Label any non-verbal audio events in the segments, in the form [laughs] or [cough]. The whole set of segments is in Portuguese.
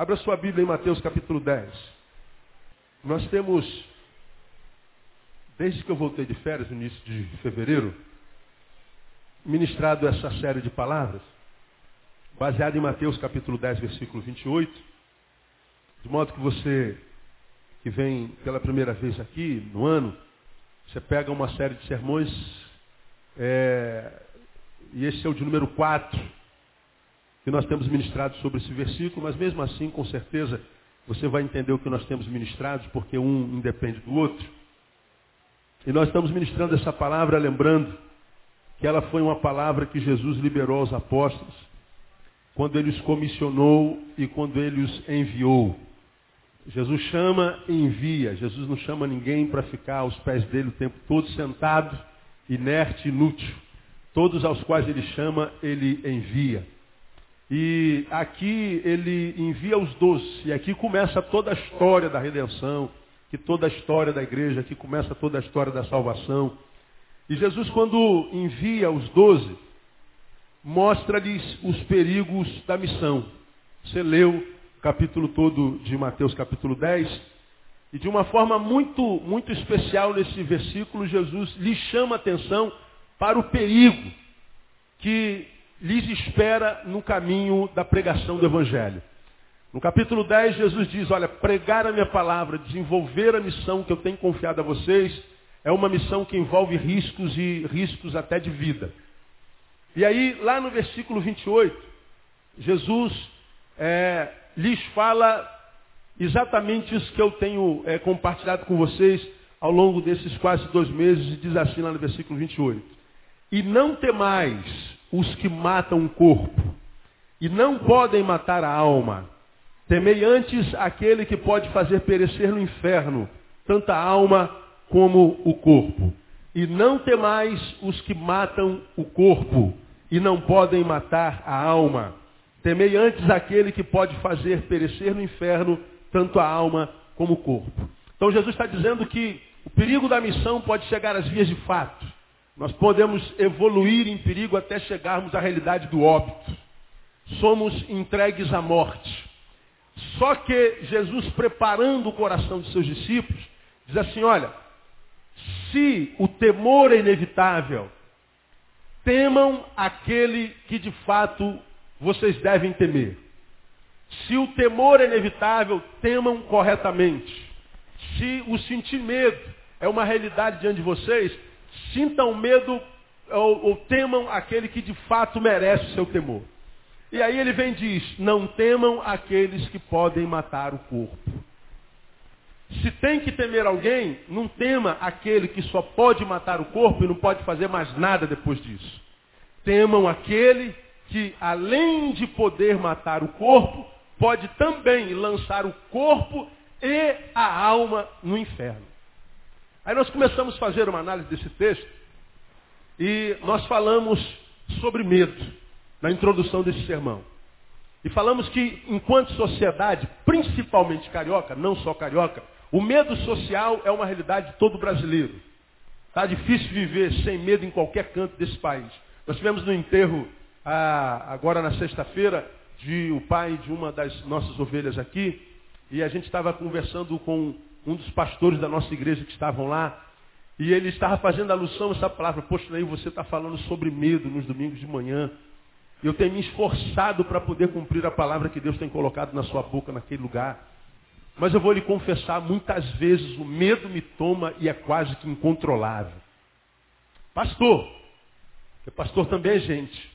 Abra sua Bíblia em Mateus capítulo 10. Nós temos, desde que eu voltei de férias, no início de fevereiro, ministrado essa série de palavras, baseada em Mateus capítulo 10, versículo 28, de modo que você que vem pela primeira vez aqui no ano, você pega uma série de sermões, é, e esse é o de número 4, que nós temos ministrado sobre esse versículo, mas mesmo assim, com certeza, você vai entender o que nós temos ministrado, porque um independe do outro. E nós estamos ministrando essa palavra lembrando que ela foi uma palavra que Jesus liberou aos apóstolos, quando ele os comissionou e quando ele os enviou. Jesus chama e envia. Jesus não chama ninguém para ficar aos pés dele o tempo todo sentado, inerte, inútil. Todos aos quais ele chama, ele envia. E aqui ele envia os doze. E aqui começa toda a história da redenção, que toda a história da igreja, aqui começa toda a história da salvação. E Jesus, quando envia os doze, mostra-lhes os perigos da missão. Você leu capítulo todo de Mateus, capítulo 10. E de uma forma muito, muito especial nesse versículo, Jesus lhe chama a atenção para o perigo que lhes espera no caminho da pregação do Evangelho. No capítulo 10, Jesus diz, olha, pregar a minha palavra, desenvolver a missão que eu tenho confiado a vocês, é uma missão que envolve riscos e riscos até de vida. E aí, lá no versículo 28, Jesus é, lhes fala exatamente isso que eu tenho é, compartilhado com vocês ao longo desses quase dois meses, e diz assim lá no versículo 28. E não temais os que matam o corpo, e não podem matar a alma. Temei antes aquele que pode fazer perecer no inferno, tanto a alma como o corpo. E não temais os que matam o corpo, e não podem matar a alma. Temei antes aquele que pode fazer perecer no inferno tanto a alma como o corpo. Então Jesus está dizendo que o perigo da missão pode chegar às vias de fato. Nós podemos evoluir em perigo até chegarmos à realidade do óbito. Somos entregues à morte. Só que Jesus, preparando o coração de seus discípulos, diz assim: olha, se o temor é inevitável, temam aquele que de fato vocês devem temer. Se o temor é inevitável, temam corretamente. Se o sentir medo é uma realidade diante de vocês, sintam medo ou, ou temam aquele que de fato merece o seu temor. E aí ele vem e diz, não temam aqueles que podem matar o corpo. Se tem que temer alguém, não tema aquele que só pode matar o corpo e não pode fazer mais nada depois disso. Temam aquele que, além de poder matar o corpo, pode também lançar o corpo e a alma no inferno. Aí nós começamos a fazer uma análise desse texto e nós falamos sobre medo na introdução desse sermão. E falamos que, enquanto sociedade, principalmente carioca, não só carioca, o medo social é uma realidade de todo brasileiro. Está difícil viver sem medo em qualquer canto desse país. Nós tivemos no enterro ah, agora na sexta-feira, de o pai de uma das nossas ovelhas aqui, e a gente estava conversando com um dos pastores da nossa igreja que estavam lá, e ele estava fazendo alusão a essa palavra, poxa, aí você está falando sobre medo nos domingos de manhã. Eu tenho me esforçado para poder cumprir a palavra que Deus tem colocado na sua boca naquele lugar. Mas eu vou lhe confessar, muitas vezes o medo me toma e é quase que incontrolável. Pastor, porque pastor também é gente.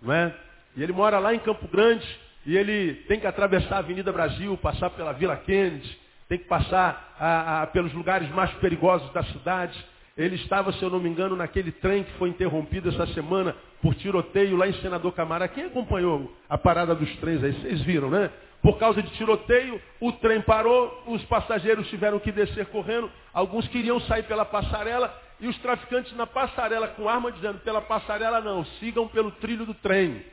Não é? E ele mora lá em Campo Grande e ele tem que atravessar a Avenida Brasil, passar pela Vila Kennedy, tem que passar a, a, pelos lugares mais perigosos da cidade. Ele estava, se eu não me engano, naquele trem que foi interrompido essa semana por tiroteio lá em Senador Camará. Quem acompanhou a parada dos trens aí? Vocês viram, né? Por causa de tiroteio, o trem parou, os passageiros tiveram que descer correndo, alguns queriam sair pela passarela e os traficantes na passarela com arma dizendo, pela passarela não, sigam pelo trilho do trem.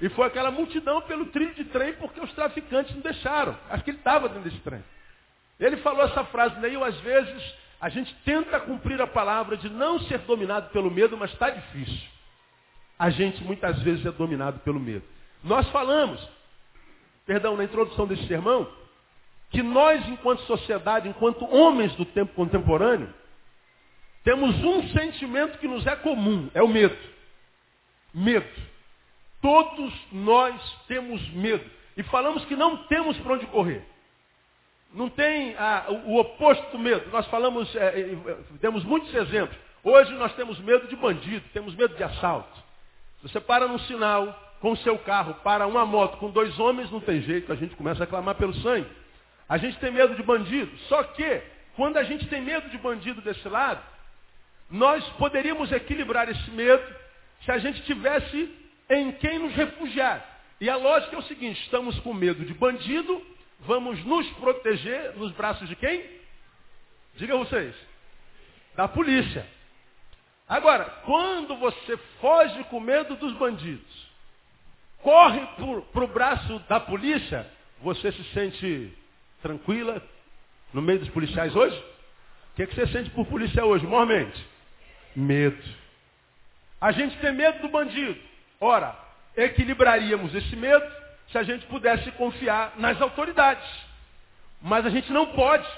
E foi aquela multidão pelo trilho de trem porque os traficantes não deixaram. Acho que ele estava dentro desse trem. Ele falou essa frase, daí às vezes a gente tenta cumprir a palavra de não ser dominado pelo medo, mas está difícil. A gente muitas vezes é dominado pelo medo. Nós falamos, perdão, na introdução desse sermão, que nós, enquanto sociedade, enquanto homens do tempo contemporâneo, temos um sentimento que nos é comum, é o medo. Medo. Todos nós temos medo. E falamos que não temos para onde correr. Não tem ah, o, o, oposto do medo. Nós falamos, é, é, temos muitos exemplos. Hoje nós temos medo de bandido, temos medo de assalto. Você para num sinal com o seu carro, para uma moto com dois homens, não tem jeito, a gente começa a clamar pelo sangue. A gente tem medo de bandido. Só que, quando a gente tem medo de bandido desse lado, nós poderíamos equilibrar esse medo se a gente tivesse em quem nos refugiar. E a lógica é o seguinte, estamos com medo de bandido, vamos nos proteger nos braços de quem? Diga vocês. Da polícia. Agora, quando você foge com medo dos bandidos, corre para o braço da polícia, você se sente tranquila no meio dos policiais hoje? O que, é que você sente por polícia hoje, mormente? Medo. A gente tem medo do bandido. Ora, equilibraríamos esse medo se a gente pudesse confiar nas autoridades. Mas a gente não pode.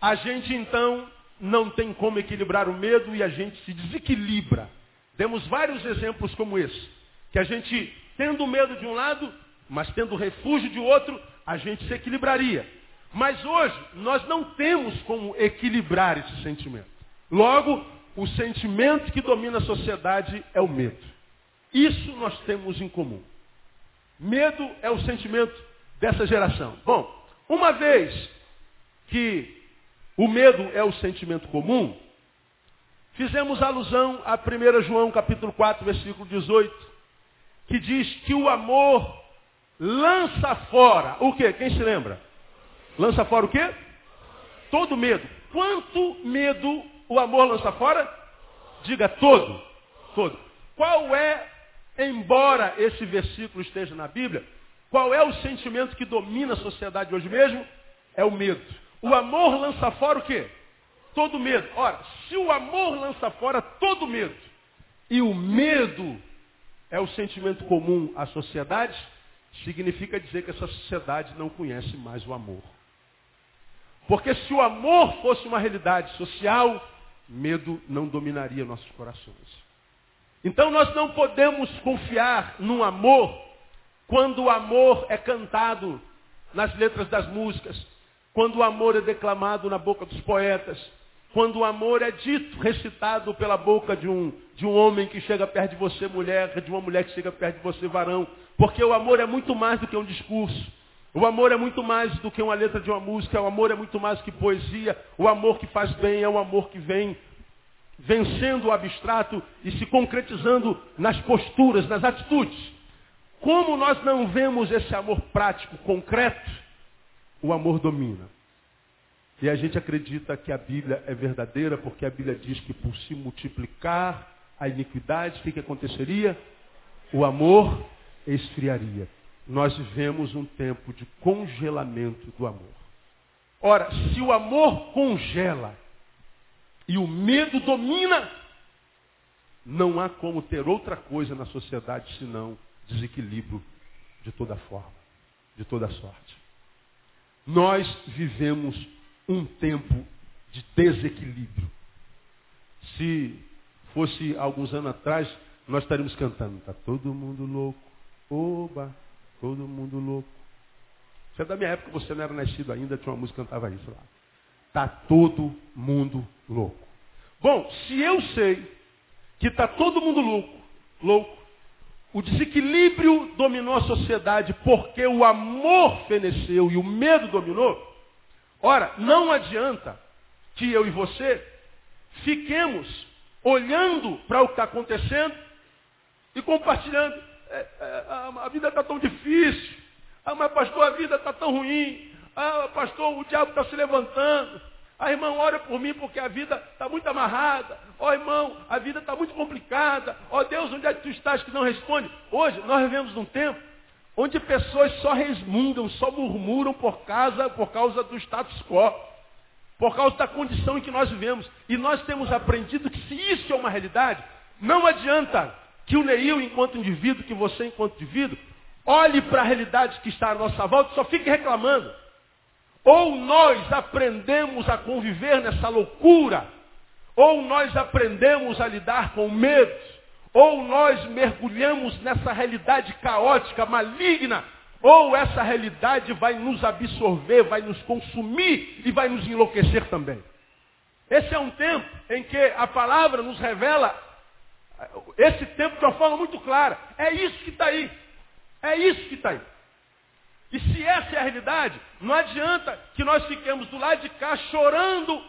A gente então não tem como equilibrar o medo e a gente se desequilibra. Temos vários exemplos como esse. Que a gente, tendo medo de um lado, mas tendo refúgio de outro, a gente se equilibraria. Mas hoje, nós não temos como equilibrar esse sentimento. Logo, o sentimento que domina a sociedade é o medo. Isso nós temos em comum. Medo é o sentimento dessa geração. Bom, uma vez que o medo é o sentimento comum, fizemos alusão a 1 João capítulo 4, versículo 18, que diz que o amor lança fora o quê? Quem se lembra? Lança fora o quê? Todo medo. Quanto medo o amor lança fora? Diga todo. Todo. Qual é, embora esse versículo esteja na Bíblia, qual é o sentimento que domina a sociedade hoje mesmo? É o medo. O amor lança fora o quê? Todo medo. Ora, se o amor lança fora todo medo, e o medo é o sentimento comum à sociedade, significa dizer que essa sociedade não conhece mais o amor. Porque se o amor fosse uma realidade social, medo não dominaria nossos corações. Então nós não podemos confiar num amor quando o amor é cantado nas letras das músicas, quando o amor é declamado na boca dos poetas, quando o amor é dito, recitado pela boca de um, de um homem que chega perto de você, mulher, de uma mulher que chega perto de você, varão. Porque o amor é muito mais do que um discurso. O amor é muito mais do que uma letra de uma música, o amor é muito mais que poesia. O amor que faz bem é o amor que vem vencendo o abstrato e se concretizando nas posturas, nas atitudes. Como nós não vemos esse amor prático, concreto, o amor domina. E a gente acredita que a Bíblia é verdadeira, porque a Bíblia diz que por se multiplicar a iniquidade, o que, que aconteceria? O amor esfriaria. Nós vivemos um tempo de congelamento do amor. Ora, se o amor congela e o medo domina, não há como ter outra coisa na sociedade senão desequilíbrio de toda forma, de toda sorte. Nós vivemos um tempo de desequilíbrio. Se fosse alguns anos atrás, nós estaríamos cantando, está todo mundo louco, oba, todo mundo louco. Você é da minha época, você não era nascido ainda, tinha uma música que cantava isso lá. Está todo mundo louco. Bom, se eu sei que está todo mundo louco, louco, o desequilíbrio dominou a sociedade porque o amor feneceu e o medo dominou. Ora, não adianta que eu e você fiquemos olhando para o que está acontecendo e compartilhando. É, é, a, a, vida está tão difícil. Ah, mas pastor, a vida está tão ruim. Ah, pastor, o diabo está se levantando. Ah, irmão, ora por mim porque a vida está muito amarrada. Ó oh, irmão, a vida está muito complicada. Ó oh, Deus, onde é que tu estás que não responde? Hoje nós vivemos num tempo onde pessoas só resmungam, só murmuram por causa, por causa do status quo. Por causa da condição em que nós vivemos. E nós temos aprendido que se isso é uma realidade, não adianta que o Neil, enquanto indivíduo, que você, enquanto indivíduo, olhe para a realidade que está à nossa volta e só fique reclamando. Ou nós aprendemos a conviver nessa loucura, ou nós aprendemos a lidar com medo, ou nós mergulhamos nessa realidade caótica, maligna, ou essa realidade vai nos absorver, vai nos consumir e vai nos enlouquecer também. Esse é um tempo em que a palavra nos revela esse tempo de uma forma muito clara. É isso que está aí. É isso que está aí. E se essa é a realidade, não adianta que nós fiquemos do lado de cá chorando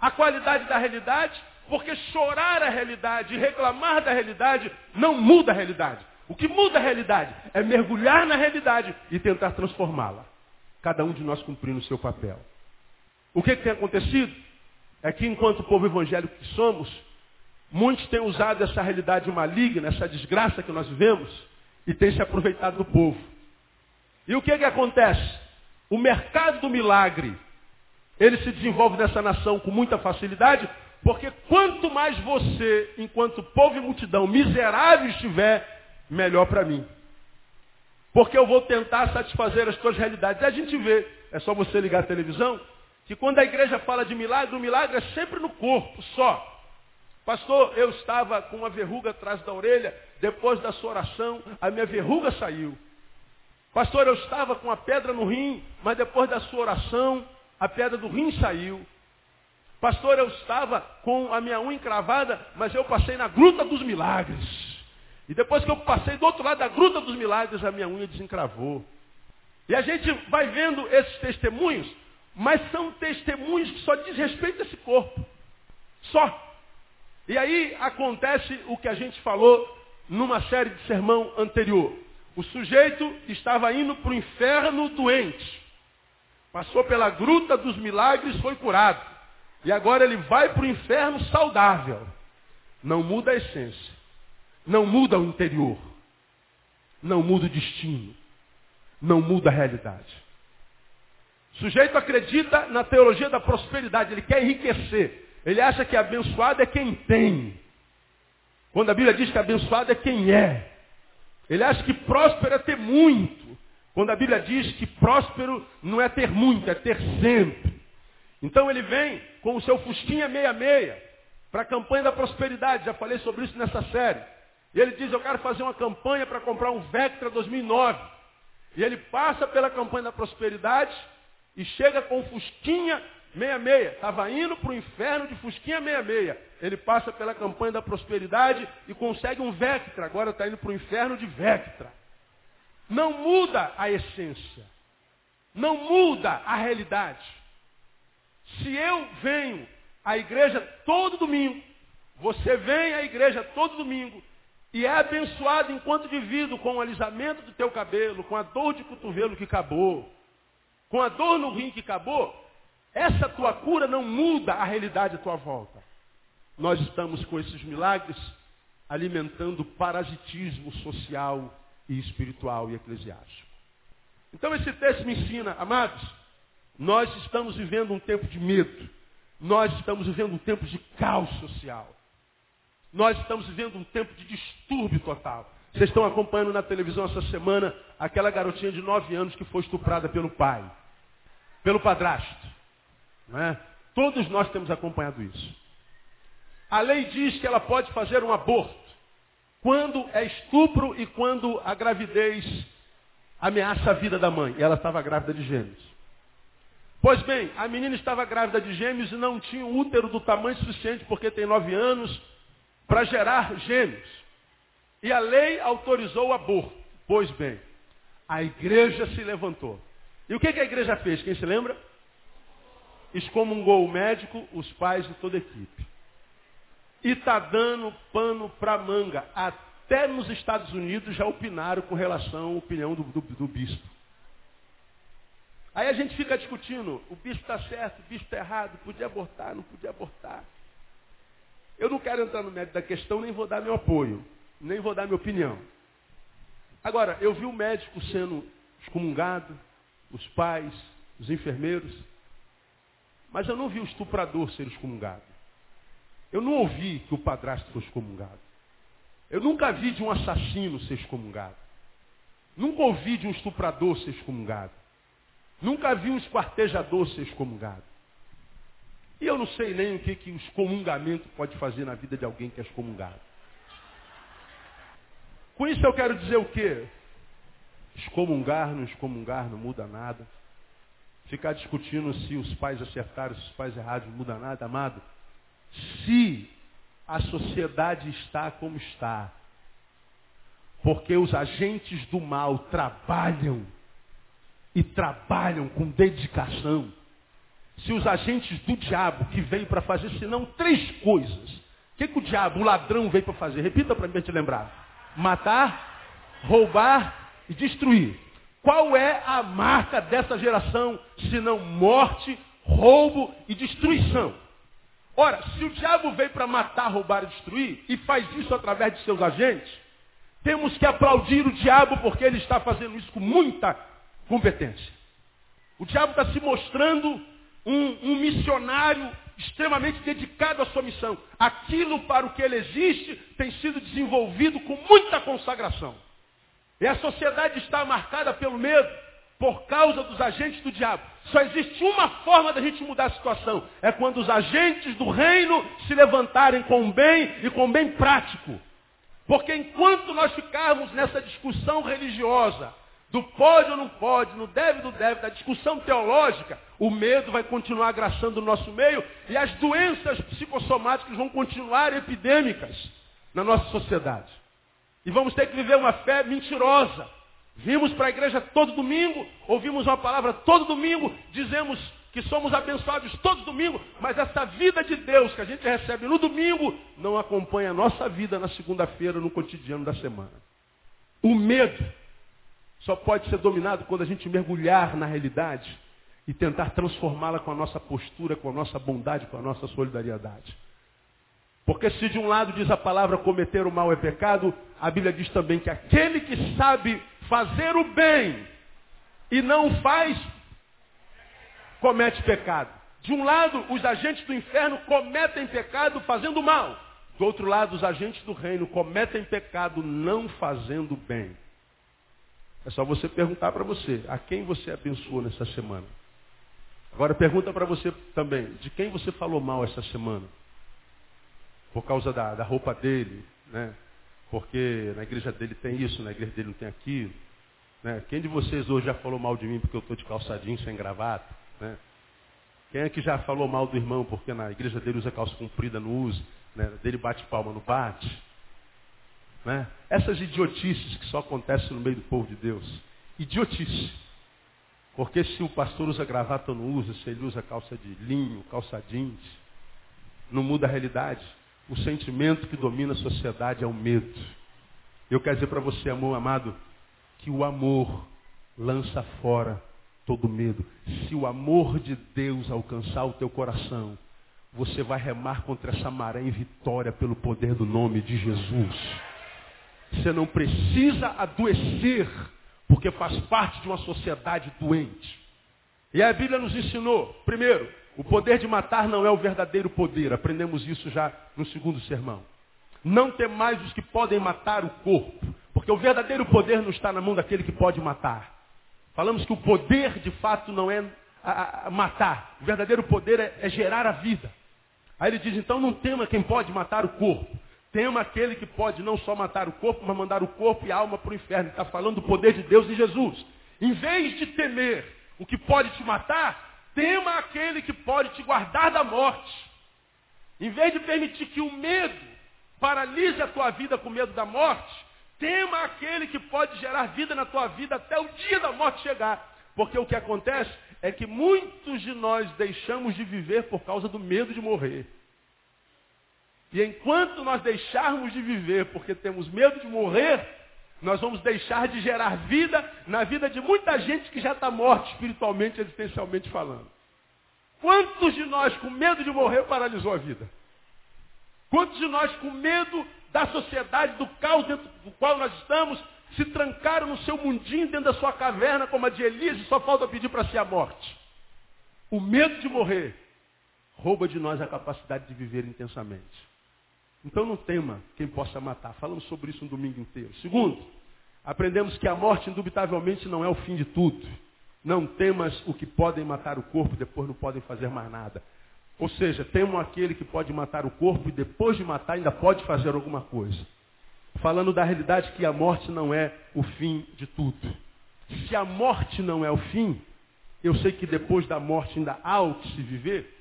a qualidade da realidade, porque chorar a realidade e reclamar da realidade não muda a realidade. O que muda a realidade é mergulhar na realidade e tentar transformá-la. Cada um de nós cumprindo o seu papel. O que, que tem acontecido? É que enquanto povo evangélico que somos, muitos têm usado essa realidade maligna, essa desgraça que nós vivemos, e têm se aproveitado do povo. E o que, que acontece? O mercado do milagre, ele se desenvolve nessa nação com muita facilidade, porque quanto mais você, enquanto povo e multidão miserável estiver, melhor para mim. Porque eu vou tentar satisfazer as tuas realidades. E a gente vê, é só você ligar a televisão, que quando a igreja fala de milagre, o milagre é sempre no corpo, só. Pastor, eu estava com uma verruga atrás da orelha, depois da sua oração, a minha verruga saiu. Pastor, eu estava com a pedra no rim, mas depois da sua oração, a pedra do rim saiu. Pastor, eu estava com a minha unha encravada, mas eu passei na gruta dos milagres. E depois que eu passei do outro lado da gruta dos milagres, a minha unha desencravou. E a gente vai vendo esses testemunhos, mas são testemunhos que só diz respeito a esse corpo. Só. E aí acontece o que a gente falou numa série de sermão anterior. O sujeito estava indo para o inferno doente. Passou pela gruta dos milagres, foi curado. E agora ele vai para o inferno saudável. Não muda a essência. Não muda o interior. Não muda o destino. Não muda a realidade. O sujeito acredita na teologia da prosperidade. Ele quer enriquecer. Ele acha que abençoado é quem tem. Quando a Bíblia diz que abençoado é quem é. Ele acha que próspero é ter muito. Quando a Bíblia diz que próspero não é ter muito, é ter sempre. Então ele vem com o seu fusquinha meia-meia para a campanha da prosperidade. Já falei sobre isso nessa série. E ele diz, eu quero fazer uma campanha para comprar um Vectra 2009. E ele passa pela campanha da prosperidade e chega com Fusquinha 66. Estava indo para o inferno de Fusquinha 66. Ele passa pela campanha da prosperidade e consegue um Vectra. Agora está indo para o inferno de Vectra. Não muda a essência. Não muda a realidade. Se eu venho à igreja todo domingo, você vem à igreja todo domingo, e é abençoado enquanto divido com o alisamento do teu cabelo, com a dor de cotovelo que acabou, com a dor no rim que acabou, essa tua cura não muda a realidade à tua volta. Nós estamos com esses milagres alimentando parasitismo social e espiritual e eclesiástico. Então esse texto me ensina, amados, nós estamos vivendo um tempo de medo. Nós estamos vivendo um tempo de caos social. Nós estamos vivendo um tempo de distúrbio total. Vocês estão acompanhando na televisão essa semana aquela garotinha de 9 anos que foi estuprada pelo pai, pelo padrasto. É? Todos nós temos acompanhado isso. A lei diz que ela pode fazer um aborto quando é estupro e quando a gravidez ameaça a vida da mãe. E ela estava grávida de gêmeos. Pois bem, a menina estava grávida de gêmeos e não tinha um útero do tamanho suficiente porque tem nove anos para gerar gêmeos. E a lei autorizou o aborto. Pois bem, a igreja se levantou. E o que, que a igreja fez? Quem se lembra? Excomungou o médico, os pais e toda a equipe. E está dando pano para manga. Até nos Estados Unidos já opinaram com relação à opinião do, do, do bispo. Aí a gente fica discutindo, o bispo está certo, o bispo está errado, podia abortar, não podia abortar. Eu não quero entrar no mérito da questão, nem vou dar meu apoio, nem vou dar minha opinião. Agora, eu vi o médico sendo excomungado, os pais, os enfermeiros, mas eu não vi o estuprador ser excomungado. Eu não ouvi que o padrasto foi excomungado. Eu nunca vi de um assassino ser excomungado. Nunca ouvi de um estuprador ser excomungado. Nunca vi um esquartejador ser excomungado. E eu não sei nem o que, que o excomungamento pode fazer na vida de alguém que é excomungado. Com isso eu quero dizer o quê? Excomungar, não excomungar, não muda nada. Ficar discutindo se os pais acertaram, se os pais erraram, não muda nada, amado. Se a sociedade está como está, porque os agentes do mal trabalham e trabalham com dedicação. Se os agentes do diabo que veio para fazer senão três coisas. O que, que o diabo, o ladrão, veio para fazer? Repita para mim te lembrar. Matar, roubar e destruir. Qual é a marca dessa geração, senão morte, roubo e destruição? Ora, se o diabo veio para matar, roubar e destruir, e faz isso através de seus agentes, temos que aplaudir o diabo porque ele está fazendo isso com muita competência. O diabo está se mostrando um, um, missionário extremamente dedicado à sua missão. Aquilo para o que ele existe tem sido desenvolvido com muita consagração. E a sociedade está marcada pelo medo por causa dos agentes do diabo. Só existe uma forma da gente mudar a situação. É quando os agentes do reino se levantarem com bem e com bem prático. Porque enquanto nós ficarmos nessa discussão religiosa, do pode ou não pode, no deve ou não deve, da discussão teológica, o medo vai continuar agraçando o nosso meio e as doenças psicossomáticas vão continuar epidêmicas na nossa sociedade. E vamos ter que viver uma fé mentirosa. Vimos para a igreja todo domingo, ouvimos uma palavra todo domingo, dizemos que somos abençoados todo domingo, mas essa vida de Deus que a gente recebe no domingo não acompanha a nossa vida na segunda-feira, no cotidiano da semana. O medo só pode ser dominado quando a gente mergulhar na realidade e tentar transformá-la com a nossa postura, com a nossa bondade, com a nossa solidariedade. Porque se de um lado diz a palavra cometer o mal é pecado, a Bíblia diz também que aquele que sabe fazer o bem e não faz, comete pecado. De um lado, os agentes do inferno cometem pecado fazendo mal. Do outro lado, os agentes do reino cometem pecado não fazendo bem. É só você perguntar para você, a quem você abençoou nessa semana? Agora pergunta para você também, de quem você falou mal essa semana? Por causa da, da roupa dele, né? Porque na igreja dele tem isso, na igreja dele não tem aquilo. Né? Quem de vocês hoje já falou mal de mim porque eu estou de calçadinho sem gravata? Né? Quem é que já falou mal do irmão porque na igreja dele usa calça comprida, não usa? Né? Dele bate palma, não bate? Né? Essas idiotices que só acontecem no meio do povo de Deus. Idiotice. Porque se o pastor usa gravata ou não usa, se ele usa calça de linho, calça jeans, não muda a realidade. O sentimento que domina a sociedade é o medo. Eu quero dizer para você, amor amado, que o amor lança fora todo medo. Se o amor de Deus alcançar o teu coração, você vai remar contra essa maré em vitória pelo poder do nome de Jesus. Você não precisa adoecer, porque faz parte de uma sociedade doente. E a Bíblia nos ensinou, primeiro, o poder de matar não é o verdadeiro poder. Aprendemos isso já no segundo sermão. Não tem mais os que podem matar o corpo. Porque o verdadeiro poder não está na mão daquele que pode matar. Falamos que o poder, de fato, não é a, a matar. O verdadeiro poder é, é gerar a vida. Aí ele diz, então não tema quem pode matar o corpo. Tema aquele que pode não só matar o corpo, mas mandar o corpo e a alma para o inferno. Está falando do poder de Deus em Jesus. Em vez de temer o que pode te matar, tema aquele que pode te guardar da morte. Em vez de permitir que o medo paralise a tua vida com medo da morte, tema aquele que pode gerar vida na tua vida até o dia da morte chegar. Porque o que acontece é que muitos de nós deixamos de viver por causa do medo de morrer. E enquanto nós deixarmos de viver porque temos medo de morrer, nós vamos deixar de gerar vida na vida de muita gente que já está morta espiritualmente, existencialmente falando. Quantos de nós com medo de morrer paralisou a vida? Quantos de nós com medo da sociedade, do caos dentro do qual nós estamos, se trancaram no seu mundinho dentro da sua caverna como a de Elias e só falta pedir para si a morte? O medo de morrer rouba de nós a capacidade de viver intensamente. Então não tema quem possa matar. Falamos sobre isso um domingo inteiro. Segundo, Aprendemos que a morte, indubitavelmente, não é o fim de tudo. Não temas o que podem matar o corpo, depois não podem fazer mais nada. Ou seja, temam aquele que pode matar o corpo e depois de matar ainda pode fazer alguma coisa. Falando da realidade que a morte não é o fim de tudo. Se a morte não é o fim, eu sei que depois da morte ainda há o que se viver.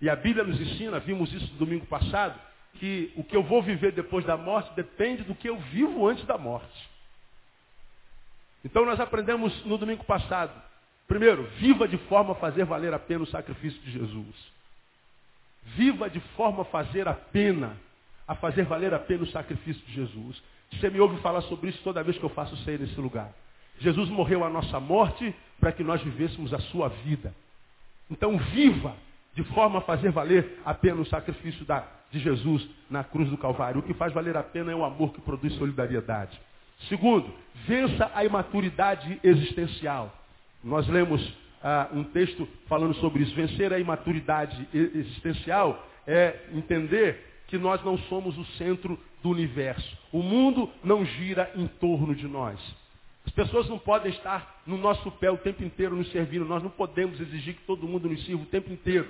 E a Bíblia nos ensina, vimos isso domingo passado, que o que eu vou viver depois da morte depende do que eu vivo antes da morte. Então nós aprendemos no domingo passado. Primeiro, viva de forma a fazer valer a pena o sacrifício de Jesus. Viva de forma a fazer a pena, a fazer valer a pena o sacrifício de Jesus. Você me ouve falar sobre isso toda vez que eu faço ceia nesse lugar. Jesus morreu a nossa morte para que nós vivêssemos a sua vida. Então viva de forma a fazer valer a pena o sacrifício da, de Jesus na cruz do Calvário. O que faz valer a pena é o amor que produz solidariedade. Segundo, vença a imaturidade existencial. Nós lemos ah, um texto falando sobre isso. Vencer a imaturidade existencial é entender que nós não somos o centro do universo. O mundo não gira em torno de nós. As pessoas não podem estar no nosso pé o tempo inteiro nos servindo. Nós não podemos exigir que todo mundo nos sirva o tempo inteiro.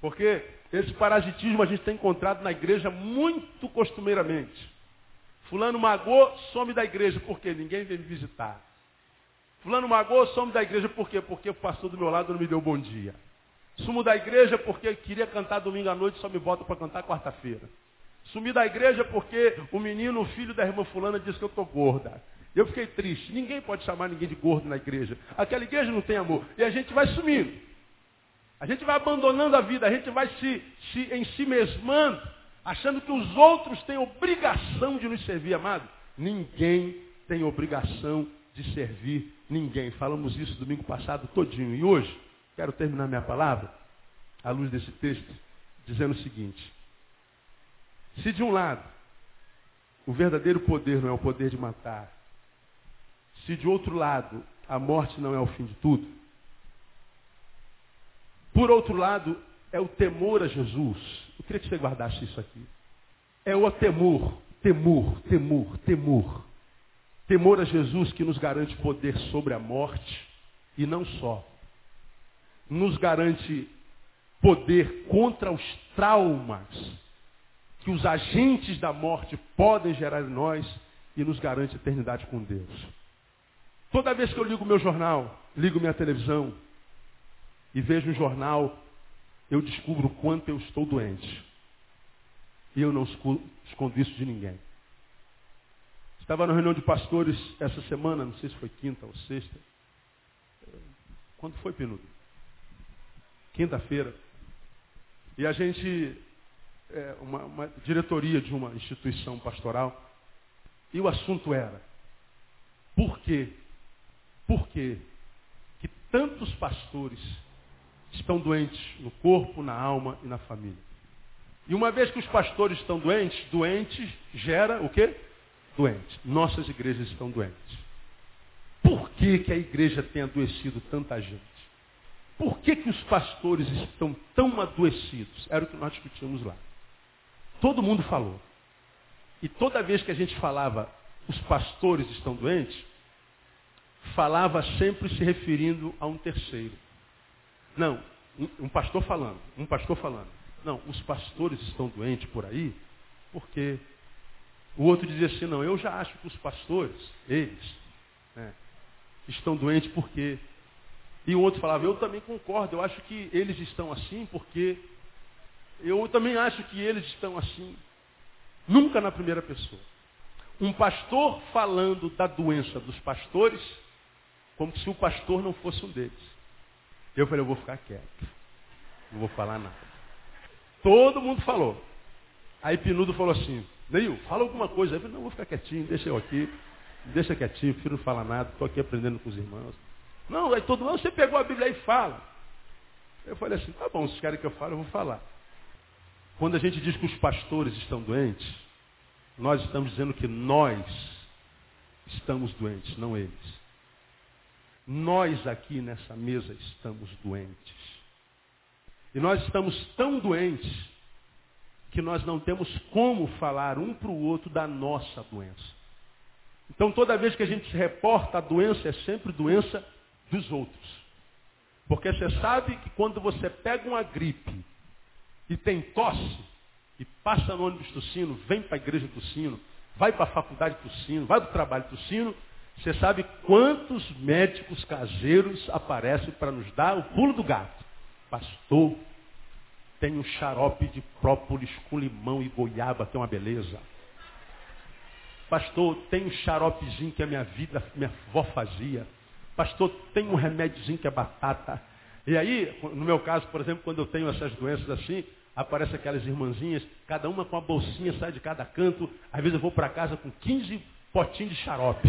Porque esse parasitismo a gente tem encontrado na igreja muito costumeiramente. Fulano magou, some da igreja. Por quê? Ninguém vem me visitar. Fulano magou, some da igreja. Por quê? Porque o pastor do meu lado não me deu bom dia. Sumo da igreja porque queria cantar domingo à noite, só me bota para cantar quarta-feira. Sumi da igreja porque o menino, o filho da irmã fulana, disse que eu estou gorda. Eu fiquei triste. Ninguém pode chamar ninguém de gordo na igreja. Aquela igreja não tem amor. E a gente vai sumindo. A gente vai abandonando a vida, a gente vai se, se em si mesmando achando que os outros têm obrigação de nos servir, amado. Ninguém tem obrigação de servir ninguém. Falamos isso domingo passado todinho. E hoje, quero terminar minha palavra, à luz desse texto, dizendo o seguinte. Se de um lado, o verdadeiro poder não é o poder de matar, se de outro lado, a morte não é o fim de tudo, por outro lado, é o temor a Jesus. Eu queria que você guardasse isso aqui. É o temor, temor, temor, temor. Temor a Jesus que nos garante poder sobre a morte e não só. Nos garante poder contra os traumas que os agentes da morte podem gerar em nós e nos garante eternidade com Deus. Toda vez que eu ligo meu jornal, ligo minha televisão e vejo um jornal eu descubro o quanto eu estou doente. E eu não escondo isso de ninguém. Estava na reunião de pastores essa semana, não sei se foi quinta ou sexta. Quando foi, Penudo? Quinta-feira. E a gente, é, uma, uma diretoria de uma instituição pastoral, e o assunto era, por quê? Por quê que tantos pastores estão doentes no corpo, na alma e na família. E uma vez que os pastores estão doentes, doentes gera o quê? Doentes. Nossas igrejas estão doentes. Por que, que a igreja tem adoecido tanta gente? Por que, que os pastores estão tão adoecidos? Era o que nós discutimos lá. Todo mundo falou. E toda vez que a gente falava, os pastores estão doentes, falava sempre se referindo a um terceiro. Não, um, pastor falando, um pastor falando. Não, os pastores estão doentes por aí, porque o outro dizia assim, não, eu já acho que os pastores, eles, né, estão doentes porque. E o outro falava, eu também concordo, eu acho que eles estão assim porque. Eu também acho que eles estão assim. Nunca na primeira pessoa. Um pastor falando da doença dos pastores, como se o pastor não fosse um deles. Eu falei, eu vou ficar quieto. Não vou falar nada. Todo mundo falou. Aí Pinudo falou assim, Neil, fala alguma coisa. Eu falei, não, vou ficar quietinho, deixa eu aqui. Deixa quietinho, prefiro não falar nada, estou aqui aprendendo com os irmãos. Não, aí todo mundo, você pegou a Bíblia e fala. Eu falei assim, tá bom, se querem que eu fale, eu vou falar. Quando a gente diz que os pastores estão doentes, nós estamos dizendo que nós estamos doentes, não eles. Nós aqui nessa mesa estamos doentes. E nós estamos tão doentes que nós não temos como falar um para o outro da nossa doença. Então toda vez que a gente se reporta, a doença é sempre doença dos outros. Porque você sabe que quando você pega uma gripe e tem tosse, e passa no ônibus tossindo, vem para a igreja tossindo, vai para a faculdade tossindo, vai para o trabalho tossindo, você sabe quantos médicos caseiros aparecem para nos dar o pulo do gato. Pastor, tem um xarope de própolis com limão e goiaba, que é uma beleza. Pastor, tem um xaropezinho que a minha vida, minha avó fazia. Pastor, tem um remédiozinho que é batata. E aí, no meu caso, por exemplo, quando eu tenho essas doenças assim, aparecem aquelas irmãzinhas, cada uma com uma bolsinha, sai de cada canto. Às vezes eu vou para casa com 15 potinhos de xarope.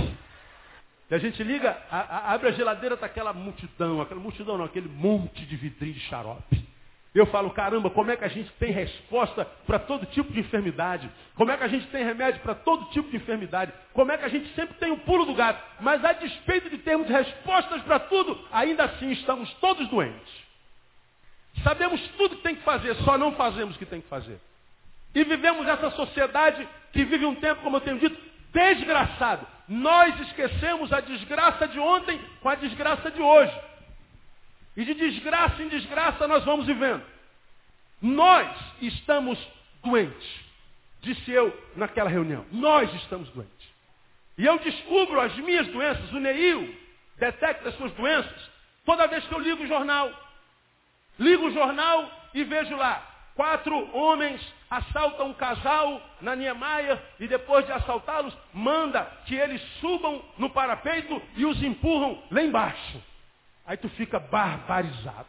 E a gente liga, a, a, abre a geladeira, está aquela multidão, aquela multidão não, aquele monte de vidrinho de xarope. Eu falo, caramba, como é que a gente tem resposta para todo tipo de enfermidade? Como é que a gente tem remédio para todo tipo de enfermidade? Como é que a gente sempre tem o pulo do gato? Mas a despeito de termos respostas para tudo, ainda assim estamos todos doentes. Sabemos tudo que tem que fazer, só não fazemos o que tem que fazer. E vivemos essa sociedade que vive um tempo, como eu tenho dito, desgraçado. Nós esquecemos a desgraça de ontem com a desgraça de hoje. E de desgraça em desgraça nós vamos vivendo. Nós estamos doentes, disse eu naquela reunião. Nós estamos doentes. E eu descubro as minhas doenças, o Neil detecta as suas doenças, toda vez que eu ligo o jornal. Ligo o jornal e vejo lá, quatro homens assaltam um casal na Niemeyer e depois de assaltá-los, manda que eles subam no parapeito e os empurram lá embaixo. Aí tu fica barbarizado.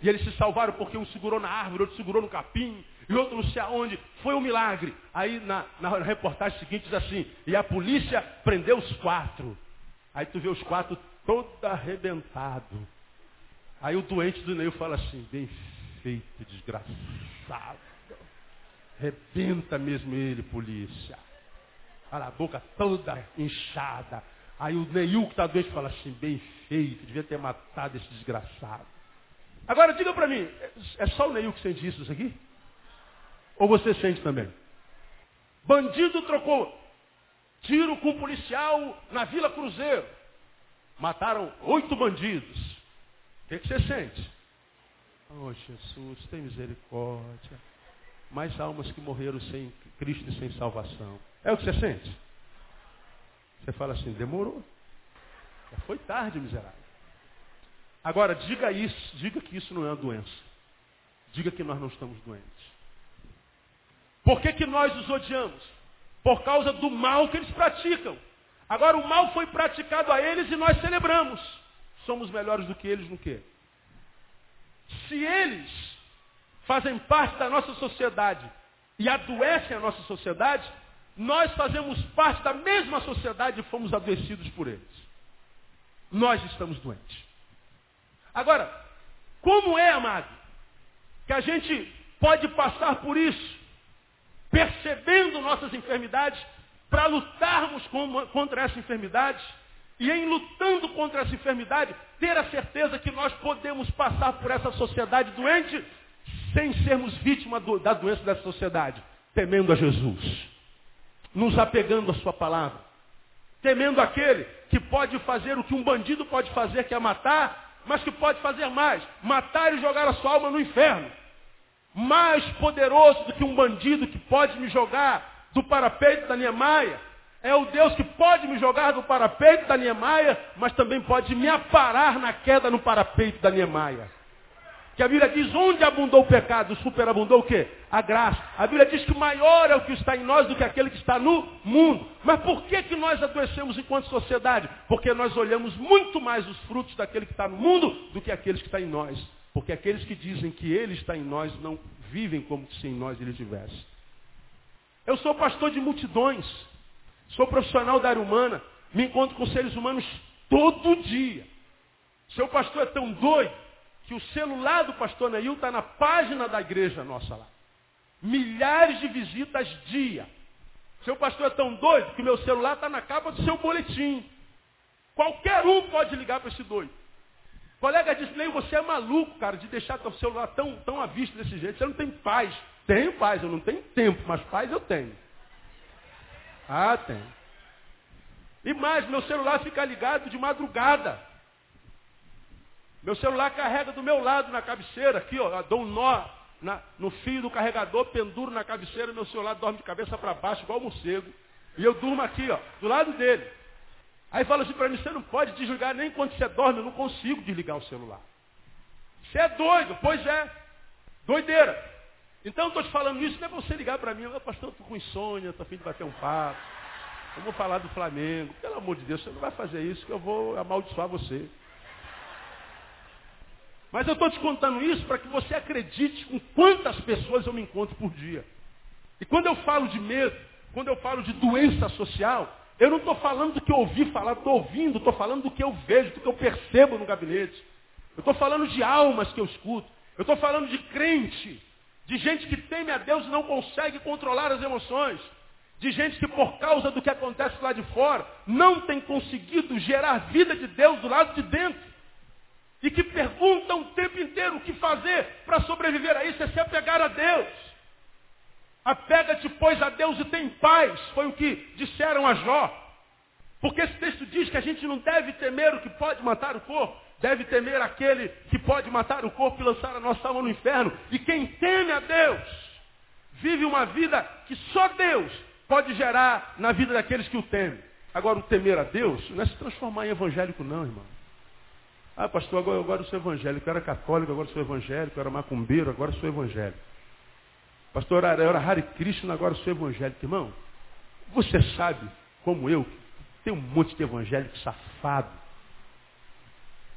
E eles se salvaram porque um segurou na árvore, outro segurou no capim, e outro não sei aonde. Foi um milagre. Aí na, na reportagem seguinte diz assim, e a polícia prendeu os quatro. Aí tu vê os quatro todo arrebentado. Aí o doente do Neil fala assim, bem feito, desgraçado. Rebenta mesmo ele, polícia. Olha a boca toda inchada. Aí o Neil que está doente fala assim, bem feito, devia ter matado esse desgraçado. Agora diga para mim, é só o Neil que sente isso aqui? Ou você sente também? Bandido trocou tiro com policial na Vila Cruzeiro. Mataram oito bandidos. O que você sente? Oh Jesus, tem misericórdia. Mais almas que morreram sem Cristo e sem salvação. É o que você sente? Você fala assim, demorou. Já foi tarde, miserável. Agora, diga isso, diga que isso não é uma doença. Diga que nós não estamos doentes. Por que, que nós os odiamos? Por causa do mal que eles praticam. Agora, o mal foi praticado a eles e nós celebramos. Somos melhores do que eles no quê? Se eles fazem parte da nossa sociedade e adoecem a nossa sociedade, nós fazemos parte da mesma sociedade e fomos adoecidos por eles. Nós estamos doentes. Agora, como é, amado, que a gente pode passar por isso, percebendo nossas enfermidades, para lutarmos contra essa enfermidade, e em lutando contra essa enfermidade, ter a certeza que nós podemos passar por essa sociedade doente sem sermos vítima do, da doença dessa sociedade, temendo a Jesus. Nos apegando à sua palavra, temendo aquele que pode fazer o que um bandido pode fazer, que é matar, mas que pode fazer mais, matar e jogar a sua alma no inferno. Mais poderoso do que um bandido que pode me jogar do parapeito da Niemeyer, é o Deus que pode me jogar do parapeito da Niemeyer, mas também pode me aparar na queda no parapeito da Niemeyer. Que a Bíblia diz, onde abundou o pecado, superabundou o quê? A graça. A Bíblia diz que maior é o que está em nós do que aquele que está no mundo. Mas por que, que nós adoecemos enquanto sociedade? Porque nós olhamos muito mais os frutos daquele que está no mundo do que aqueles que estão em nós. Porque aqueles que dizem que ele está em nós não vivem como se em nós ele estivesse. Eu sou pastor de multidões. Sou profissional da área humana. Me encontro com seres humanos todo dia. Seu pastor é tão doido que o celular do pastor Neil está na página da igreja nossa lá. Milhares de visitas dia. Seu pastor é tão doido que meu celular está na capa do seu boletim. Qualquer um pode ligar para esse doido. O colega disse, Neil, você é maluco, cara, de deixar seu celular tão, tão à vista desse jeito. Você não tem paz. Tenho paz, eu não tenho tempo, mas paz eu tenho. Ah, tenho. E mais, meu celular fica ligado de madrugada. Meu celular carrega do meu lado na cabeceira, aqui, ó, dou um nó na, no fio do carregador, penduro na cabeceira, meu celular dorme de cabeça para baixo, igual um morcego. E eu durmo aqui, ó, do lado dele. Aí fala assim para mim, você não pode desligar nem quando você dorme, eu não consigo desligar o celular. Você é doido, pois é. Doideira. Então estou te falando isso, não é para você ligar para mim, eu, pastor, estou com insônia, estou a fim de bater um papo. Eu vou falar do Flamengo. Pelo amor de Deus, você não vai fazer isso, que eu vou amaldiçoar você. Mas eu estou te contando isso para que você acredite com quantas pessoas eu me encontro por dia. E quando eu falo de medo, quando eu falo de doença social, eu não estou falando do que eu ouvi falar, estou ouvindo, estou falando do que eu vejo, do que eu percebo no gabinete. Eu estou falando de almas que eu escuto. Eu estou falando de crente, de gente que teme a Deus e não consegue controlar as emoções. De gente que por causa do que acontece lá de fora, não tem conseguido gerar vida de Deus do lado de dentro. E que perguntam o tempo inteiro o que fazer para sobreviver a isso, é se apegar a Deus. Apega-te, pois, a Deus e tem paz, foi o que disseram a Jó. Porque esse texto diz que a gente não deve temer o que pode matar o corpo, deve temer aquele que pode matar o corpo e lançar a nossa alma no inferno. E quem teme a Deus, vive uma vida que só Deus pode gerar na vida daqueles que o temem. Agora, o temer a Deus não é se transformar em evangélico, não, irmão. Ah, pastor, agora, agora eu sou evangélico. Eu era católico, agora sou evangélico. Eu era macumbeiro, agora sou evangélico. Pastor, eu era Hare Krishna, agora sou evangélico. Irmão, você sabe, como eu, tem um monte de evangélico safado.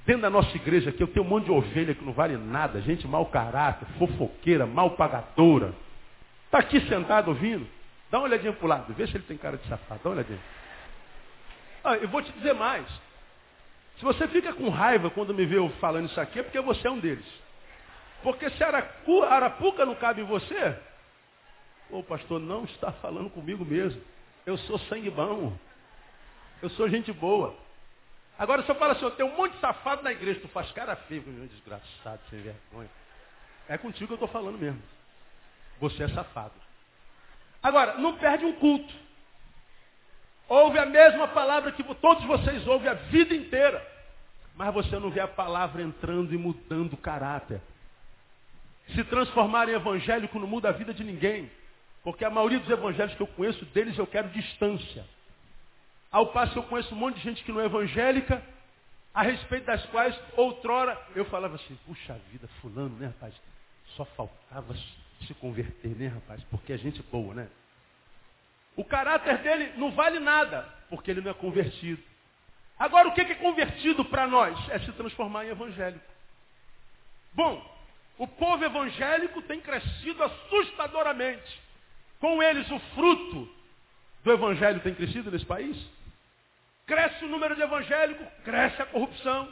Dentro da nossa igreja aqui, eu tenho um monte de ovelha que não vale nada. Gente mau caráter, fofoqueira, mal pagadora. Está aqui sentado ouvindo? Dá uma olhadinha para o lado, vê se ele tem cara de safado. Dá uma olhadinha. Ah, eu vou te dizer mais. Se você fica com raiva quando me vê falando isso aqui, é porque você é um deles. Porque se Aracu, Arapuca não cabe em você, o pastor não está falando comigo mesmo. Eu sou sangue bom. Eu sou gente boa. Agora, se eu falo assim, eu tenho um monte de safado na igreja, tu faz cara feio, meu desgraçado, sem vergonha. É contigo que eu estou falando mesmo. Você é safado. Agora, não perde um culto. Ouve a mesma palavra que todos vocês ouvem a vida inteira. Mas você não vê a palavra entrando e mudando o caráter. Se transformar em evangélico não muda a vida de ninguém. Porque a maioria dos evangélicos que eu conheço, deles eu quero distância. Ao passo que eu conheço um monte de gente que não é evangélica, a respeito das quais, outrora, eu falava assim, puxa vida, fulano, né, rapaz? Só faltava se converter, né, rapaz? Porque é gente boa, né? O caráter dele não vale nada, porque ele não é convertido. Agora, o que é convertido para nós? É se transformar em evangélico. Bom, o povo evangélico tem crescido assustadoramente. Com eles, o fruto do evangelho tem crescido nesse país? Cresce o número de evangélicos, cresce a corrupção,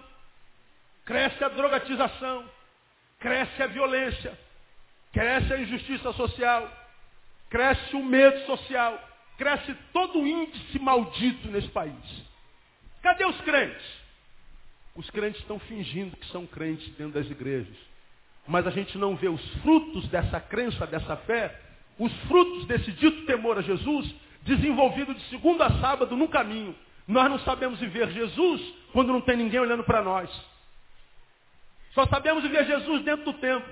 cresce a drogatização, cresce a violência, cresce a injustiça social, cresce o medo social, cresce todo o índice maldito nesse país. Cadê os crentes? Os crentes estão fingindo que são crentes dentro das igrejas. Mas a gente não vê os frutos dessa crença, dessa fé, os frutos desse dito temor a Jesus, desenvolvido de segunda a sábado no caminho. Nós não sabemos viver Jesus quando não tem ninguém olhando para nós. Só sabemos viver Jesus dentro do tempo.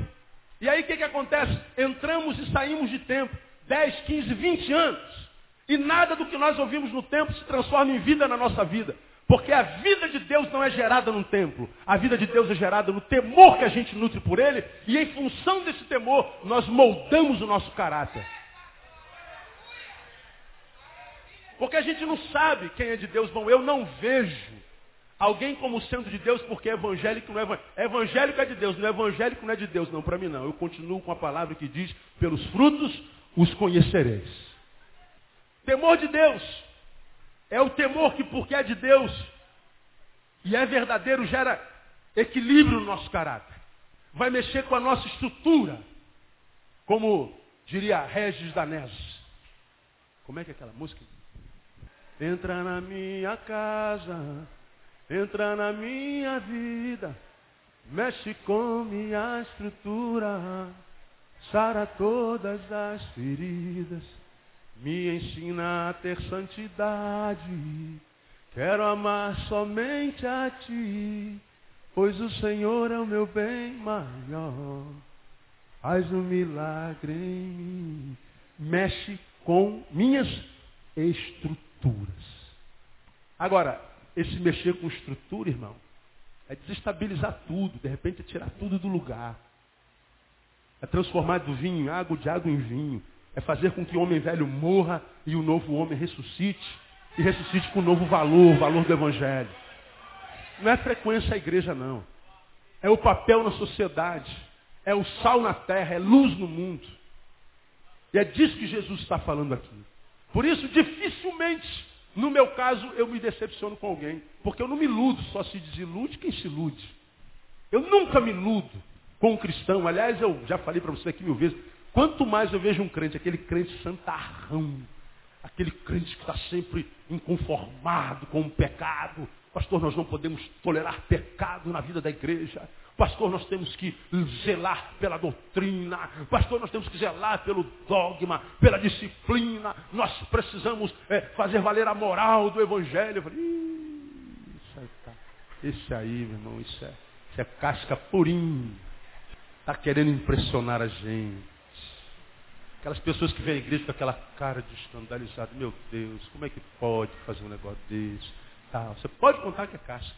E aí o que, que acontece? Entramos e saímos de tempo. 10, 15, 20 anos. E nada do que nós ouvimos no tempo se transforma em vida na nossa vida. Porque a vida de Deus não é gerada num templo. A vida de Deus é gerada no temor que a gente nutre por Ele. E em função desse temor, nós moldamos o nosso caráter. Porque a gente não sabe quem é de Deus. Bom, eu não vejo alguém como sendo de Deus porque é evangélico não é evangélico. Evangélico é de Deus, não é evangélico não é de Deus. Não, para mim não. Eu continuo com a palavra que diz, pelos frutos os conhecereis. Temor de Deus é o temor que, porque é de Deus e é verdadeiro, gera equilíbrio no nosso caráter. Vai mexer com a nossa estrutura. Como diria Regis Danés. Como é que é aquela música? Entra na minha casa, entra na minha vida, mexe com minha estrutura, sara todas as feridas me ensina a ter santidade Quero amar somente a ti, pois o Senhor é o meu bem maior. Faz um milagre em mim. Mexe com minhas estruturas. Agora, esse mexer com estrutura, irmão, é desestabilizar tudo, de repente é tirar tudo do lugar. É transformar do vinho em água, de água em vinho. É fazer com que o homem velho morra e o novo homem ressuscite e ressuscite com um novo valor, o valor do Evangelho. Não é frequência a igreja, não. É o papel na sociedade. É o sal na terra, é luz no mundo. E é disso que Jesus está falando aqui. Por isso, dificilmente, no meu caso, eu me decepciono com alguém. Porque eu não me iludo, só se desilude quem se ilude. Eu nunca me iludo com um cristão. Aliás, eu já falei para você aqui mil vezes. Quanto mais eu vejo um crente, aquele crente santarrão, aquele crente que está sempre inconformado com o pecado. Pastor, nós não podemos tolerar pecado na vida da igreja. Pastor, nós temos que zelar pela doutrina. Pastor, nós temos que zelar pelo dogma, pela disciplina. Nós precisamos é, fazer valer a moral do Evangelho. Eu falei, isso aí, tá. esse aí, meu irmão, isso é, isso é casca purinha. Está querendo impressionar a gente. Aquelas pessoas que vêm à igreja com aquela cara de escandalizado. Meu Deus, como é que pode fazer um negócio desse? Tá, você pode contar que é casca.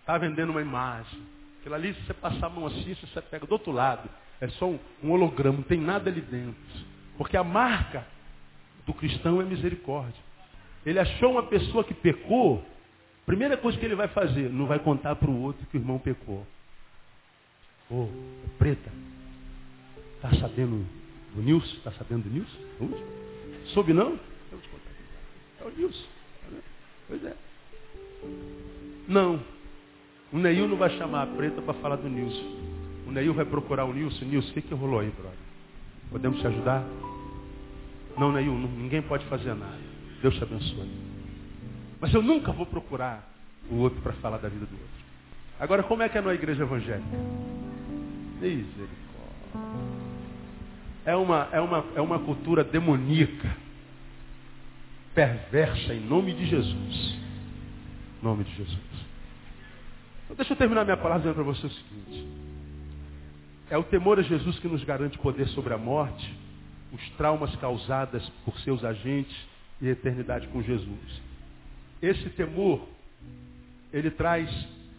Está vendendo uma imagem. Aquilo ali, se você passar a mão assim, você pega do outro lado. É só um, um holograma, não tem nada ali dentro. Porque a marca do cristão é misericórdia. Ele achou uma pessoa que pecou, primeira coisa que ele vai fazer, não vai contar para o outro que o irmão pecou. Ô, oh, preta, está sabendo o Nilson, está sabendo do Nilson? Onde? Soube não? É o Nilson. Pois é. Não. O Neil não vai chamar a preta para falar do Nilson. O Neil vai procurar o Nilson. Nilson, o que, que rolou aí, brother? Podemos te ajudar? Não, Neil, ninguém pode fazer nada. Deus te abençoe. Mas eu nunca vou procurar o outro para falar da vida do outro. Agora, como é que é na igreja evangélica? Misericórdia é uma, é uma, é uma cultura demoníaca, perversa, em nome de Jesus. Em nome de Jesus. Então, deixa eu terminar minha palavra dizendo para você o seguinte. É o temor a Jesus que nos garante poder sobre a morte, os traumas causados por seus agentes e a eternidade com Jesus. Esse temor, ele traz,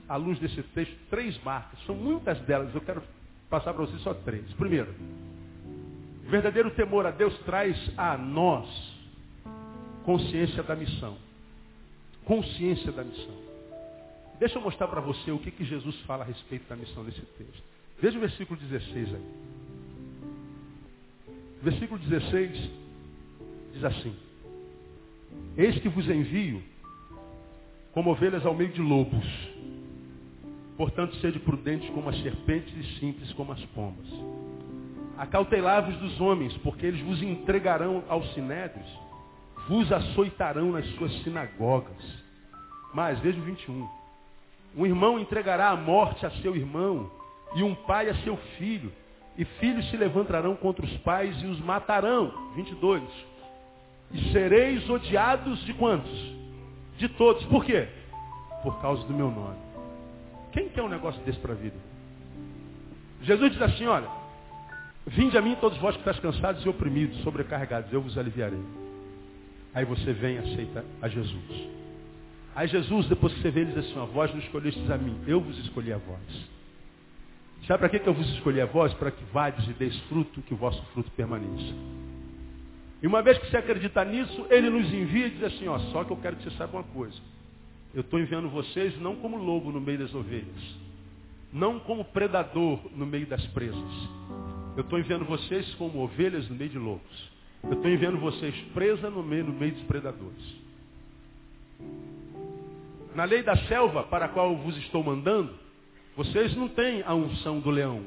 à luz desse texto, três marcas. São muitas delas, eu quero passar para você só três. Primeiro, o verdadeiro temor a Deus traz a nós consciência da missão. Consciência da missão. Deixa eu mostrar para você o que, que Jesus fala a respeito da missão nesse texto. Veja o versículo 16 aí. Versículo 16 diz assim: Eis que vos envio como ovelhas ao meio de lobos. Portanto, sede prudentes como as serpentes e simples como as pombas. Acautelai-vos dos homens, porque eles vos entregarão aos sinédrios, vos açoitarão nas suas sinagogas. Mas, veja o 21. Um irmão entregará a morte a seu irmão, e um pai a seu filho, e filhos se levantarão contra os pais e os matarão. 22. E sereis odiados de quantos? De todos. Por quê? Por causa do meu nome. Quem quer um negócio desse para a vida? Jesus diz assim, olha, Vinde a mim todos vós que estáis cansados e oprimidos, sobrecarregados, eu vos aliviarei. Aí você vem e aceita a Jesus. Aí Jesus, depois que você vê, ele diz assim, a vós não escolhestes a mim, eu vos escolhi a vós. Sabe para que, que eu vos escolhi a vós? Para que vades e deis fruto, que o vosso fruto permaneça. E uma vez que você acredita nisso, ele nos envia e diz assim, ó, só que eu quero que você saiba uma coisa. Eu estou enviando vocês não como lobo no meio das ovelhas. Não como predador no meio das presas eu estou enviando vocês como ovelhas no meio de lobos. Eu estou enviando vocês presa no meio, no meio dos predadores. Na lei da selva para a qual vos estou mandando, vocês não têm a unção do leão.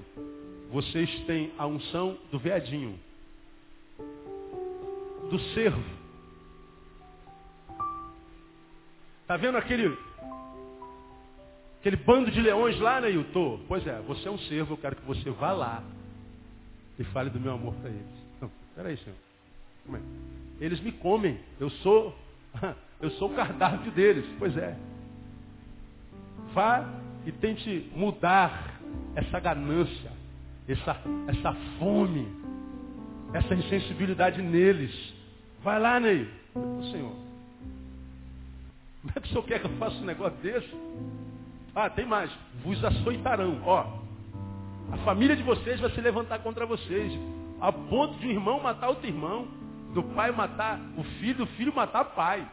Vocês têm a unção do veadinho. Do cervo. Está vendo aquele aquele bando de leões lá, né, Hilton? Pois é, você é um cervo, eu quero que você vá lá e fale do meu amor para eles. Não, peraí, Senhor. É? Eles me comem. Eu sou [laughs] Eu sou o cardápio deles. Pois é. Vá e tente mudar essa ganância, essa, essa fome, essa insensibilidade neles. Vai lá, Ney. O Senhor. Como é que o senhor quer que eu faça um negócio desse? Ah, tem mais. Vos açoitarão. Ó, a família de vocês vai se levantar contra vocês. A ponto de um irmão matar outro irmão. Do pai matar o filho, do filho matar o pai.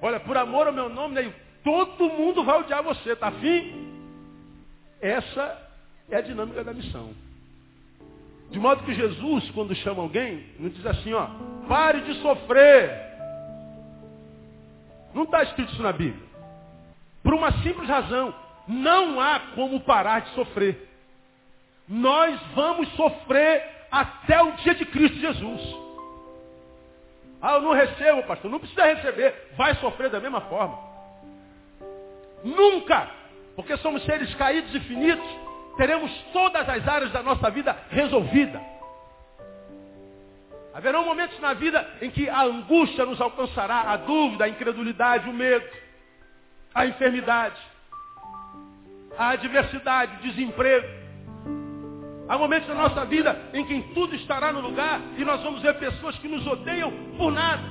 Olha, por amor ao meu nome, né, todo mundo vai odiar você, tá afim? Essa é a dinâmica da missão. De modo que Jesus, quando chama alguém, não diz assim, ó, pare de sofrer. Não está escrito isso na Bíblia. Por uma simples razão. Não há como parar de sofrer. Nós vamos sofrer até o dia de Cristo Jesus. Ah, eu não recebo, pastor. Não precisa receber. Vai sofrer da mesma forma. Nunca, porque somos seres caídos e finitos, teremos todas as áreas da nossa vida resolvidas. Haverão momentos na vida em que a angústia nos alcançará, a dúvida, a incredulidade, o medo, a enfermidade, a adversidade, o desemprego. Há momentos na nossa vida em que tudo estará no lugar e nós vamos ver pessoas que nos odeiam por nada.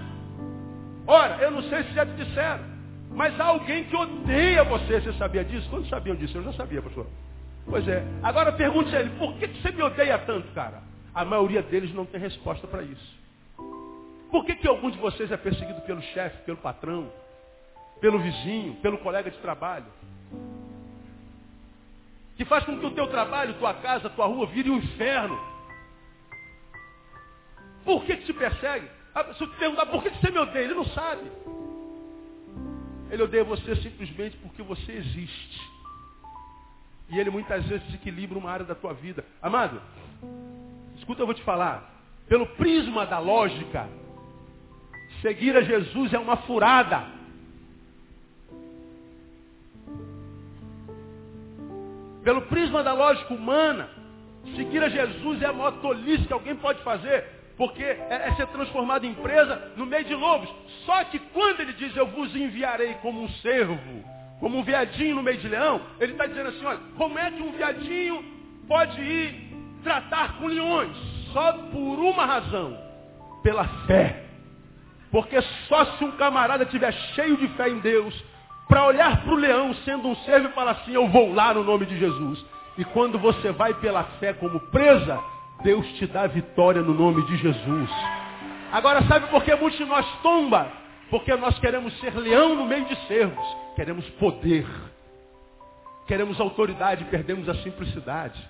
Ora, eu não sei se já te disseram, mas há alguém que odeia você. Você sabia disso? Quando sabiam disso? Eu já sabia, pastor. Pois é. Agora pergunte a ele, por que você me odeia tanto, cara? A maioria deles não tem resposta para isso. Por que, que algum de vocês é perseguido pelo chefe, pelo patrão, pelo vizinho, pelo colega de trabalho? Que faz com que o teu trabalho, tua casa, tua rua vire um inferno. Por que, que te persegue? Ah, se eu te perguntar por que, que você me odeia, ele não sabe. Ele odeia você simplesmente porque você existe. E ele muitas vezes desequilibra uma área da tua vida. Amado, Escuta, eu vou te falar. Pelo prisma da lógica, seguir a Jesus é uma furada. Pelo prisma da lógica humana, seguir a Jesus é a maior tolice que alguém pode fazer, porque é, é ser transformado em presa no meio de lobos. Só que quando ele diz, eu vos enviarei como um servo, como um viadinho no meio de leão, ele está dizendo assim, olha, como é que um viadinho pode ir tratar com leões, só por uma razão, pela fé. Porque só se um camarada tiver cheio de fé em Deus, para olhar para o leão sendo um servo e falar assim, eu vou lá no nome de Jesus. E quando você vai pela fé como presa, Deus te dá vitória no nome de Jesus. Agora sabe por que muitos de nós tomba? Porque nós queremos ser leão no meio de servos. Queremos poder. Queremos autoridade e perdemos a simplicidade.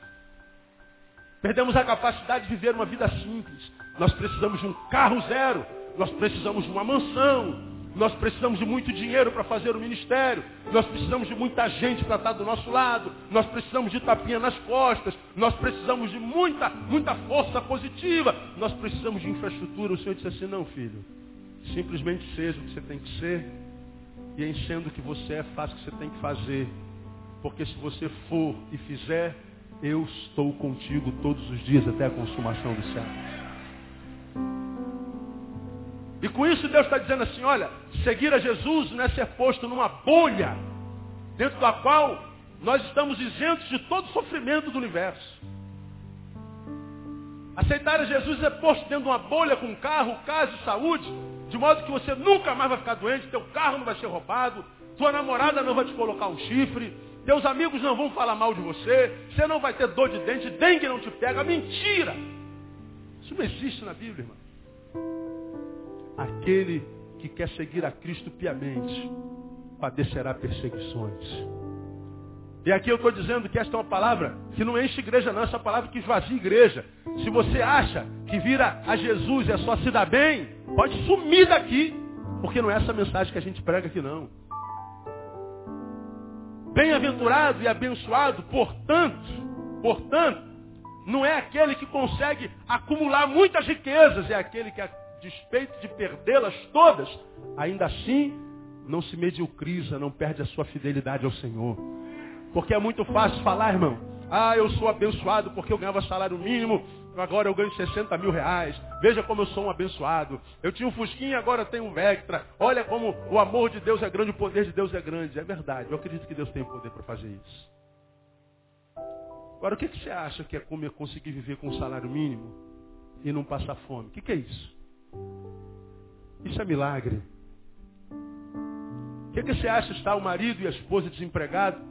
Perdemos a capacidade de viver uma vida simples. Nós precisamos de um carro zero. Nós precisamos de uma mansão. Nós precisamos de muito dinheiro para fazer o ministério. Nós precisamos de muita gente para estar do nosso lado. Nós precisamos de tapinha nas costas. Nós precisamos de muita, muita força positiva. Nós precisamos de infraestrutura. O Senhor disse assim, não, filho. Simplesmente seja o que você tem que ser. E em sendo o que você é, faça o que você tem que fazer. Porque se você for e fizer, eu estou contigo todos os dias até a consumação do céu. E com isso Deus está dizendo assim, olha, seguir a Jesus não é ser posto numa bolha, dentro da qual nós estamos isentos de todo sofrimento do universo. Aceitar a Jesus é posto dentro de uma bolha com carro, casa e saúde, de modo que você nunca mais vai ficar doente, teu carro não vai ser roubado, tua namorada não vai te colocar um chifre, teus amigos não vão falar mal de você. Você não vai ter dor de dente. Dengue não te pega. Mentira. Isso não existe na Bíblia, irmão. Aquele que quer seguir a Cristo piamente padecerá perseguições. E aqui eu estou dizendo que esta é uma palavra que não enche igreja, não. Essa é uma palavra que esvazia igreja. Se você acha que vira a Jesus é só se dar bem, pode sumir daqui. Porque não é essa mensagem que a gente prega aqui, não. Bem-aventurado e abençoado, portanto, portanto, não é aquele que consegue acumular muitas riquezas, é aquele que, despeito de perdê-las todas, ainda assim não se mediocriza, não perde a sua fidelidade ao Senhor. Porque é muito fácil falar, irmão, ah, eu sou abençoado porque eu ganhava salário mínimo, agora eu ganho 60 mil reais. Veja como eu sou um abençoado. Eu tinha um Fusquinha, agora eu tenho um Vectra. Olha como o amor de Deus é grande, o poder de Deus é grande. É verdade, eu acredito que Deus tem o poder para fazer isso. Agora, o que, que você acha que é como conseguir viver com um salário mínimo e não passar fome? O que, que é isso? Isso é milagre. O que, que você acha estar o marido e a esposa desempregados,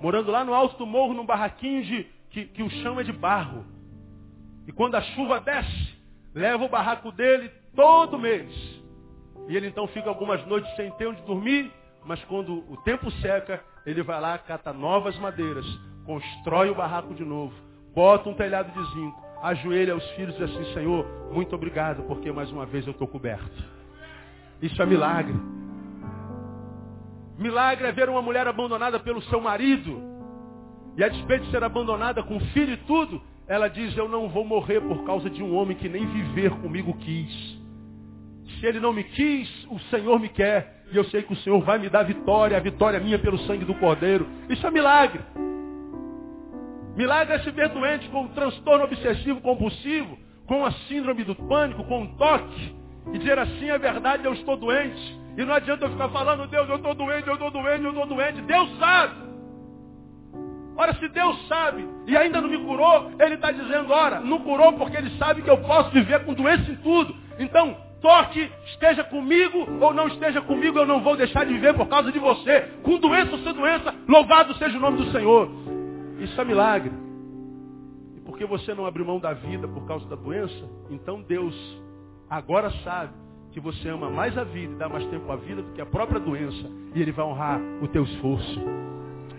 morando lá no alto do morro, num barraquinho de, que, que o chão é de barro. E quando a chuva desce, leva o barraco dele todo mês. E ele então fica algumas noites sem ter onde dormir, mas quando o tempo seca, ele vai lá, cata novas madeiras, constrói o barraco de novo, bota um telhado de zinco, ajoelha aos filhos e diz assim, Senhor, muito obrigado, porque mais uma vez eu estou coberto. Isso é milagre. Milagre é ver uma mulher abandonada pelo seu marido. E a despeito de ser abandonada com filho e tudo, ela diz, eu não vou morrer por causa de um homem que nem viver comigo quis. Se ele não me quis, o Senhor me quer. E eu sei que o Senhor vai me dar vitória, a vitória minha pelo sangue do Cordeiro. Isso é milagre. Milagre é se ver doente com um transtorno obsessivo compulsivo, com a síndrome do pânico, com um toque, e dizer assim, é verdade, eu estou doente. E não adianta eu ficar falando, Deus, eu estou doente, eu estou doente, eu estou doente. Deus sabe. Ora, se Deus sabe e ainda não me curou, Ele está dizendo, ora, não curou porque Ele sabe que eu posso viver com doença em tudo. Então, toque, esteja comigo ou não esteja comigo, eu não vou deixar de viver por causa de você. Com doença ou sem doença, louvado seja o nome do Senhor. Isso é milagre. E porque você não abriu mão da vida por causa da doença, então Deus agora sabe que você ama mais a vida e dá mais tempo à vida do que a própria doença. E Ele vai honrar o teu esforço.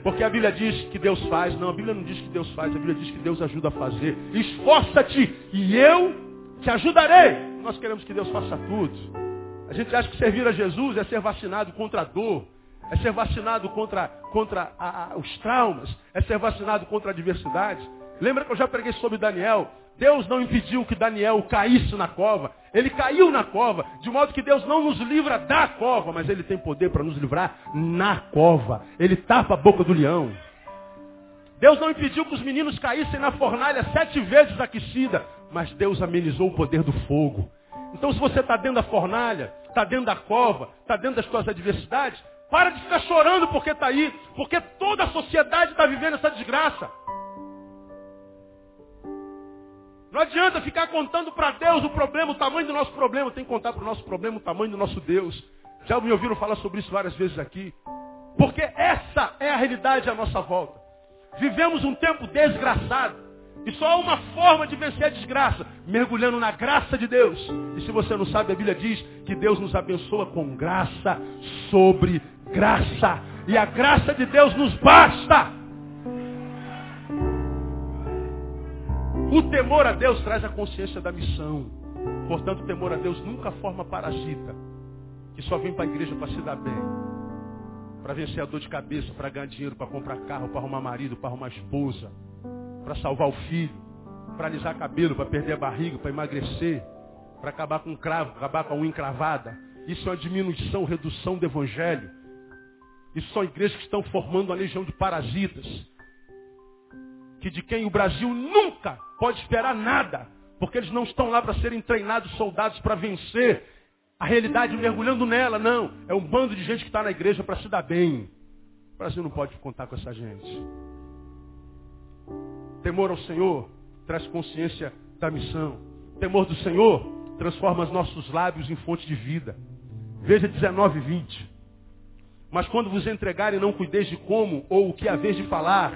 Porque a Bíblia diz que Deus faz. Não, a Bíblia não diz que Deus faz. A Bíblia diz que Deus ajuda a fazer. Esforça-te e eu te ajudarei. Nós queremos que Deus faça tudo. A gente acha que servir a Jesus é ser vacinado contra a dor, é ser vacinado contra, contra a, a, os traumas, é ser vacinado contra a adversidade. Lembra que eu já preguei sobre Daniel? Deus não impediu que Daniel caísse na cova. Ele caiu na cova, de modo que Deus não nos livra da cova, mas Ele tem poder para nos livrar na cova. Ele tapa a boca do leão. Deus não impediu que os meninos caíssem na fornalha sete vezes aquecida, mas Deus amenizou o poder do fogo. Então, se você está dentro da fornalha, está dentro da cova, está dentro das suas adversidades, para de ficar chorando porque está aí, porque toda a sociedade está vivendo essa desgraça. Não adianta ficar contando para Deus o problema, o tamanho do nosso problema. Tem que contar para o nosso problema o tamanho do nosso Deus. Já me ouviram falar sobre isso várias vezes aqui. Porque essa é a realidade à nossa volta. Vivemos um tempo desgraçado. E só há uma forma de vencer a desgraça, mergulhando na graça de Deus. E se você não sabe, a Bíblia diz que Deus nos abençoa com graça sobre graça. E a graça de Deus nos basta. O temor a Deus traz a consciência da missão. Portanto, o temor a Deus nunca forma parasita, que só vem para a igreja para se dar bem, para vencer a dor de cabeça, para ganhar dinheiro, para comprar carro, para arrumar marido, para arrumar esposa, para salvar o filho, para alisar cabelo, para perder a barriga, para emagrecer, para acabar com o cravo, acabar com a unha encravada. Isso é uma diminuição, redução do evangelho. Isso são igrejas que estão formando uma legião de parasitas. Que de quem o Brasil nunca pode esperar nada. Porque eles não estão lá para serem treinados soldados para vencer a realidade mergulhando nela. Não. É um bando de gente que está na igreja para se dar bem. O Brasil não pode contar com essa gente. Temor ao Senhor traz consciência da missão. Temor do Senhor transforma os nossos lábios em fonte de vida. Veja 19 e 20. Mas quando vos entregarem, não cuideis de como ou o que haver de falar,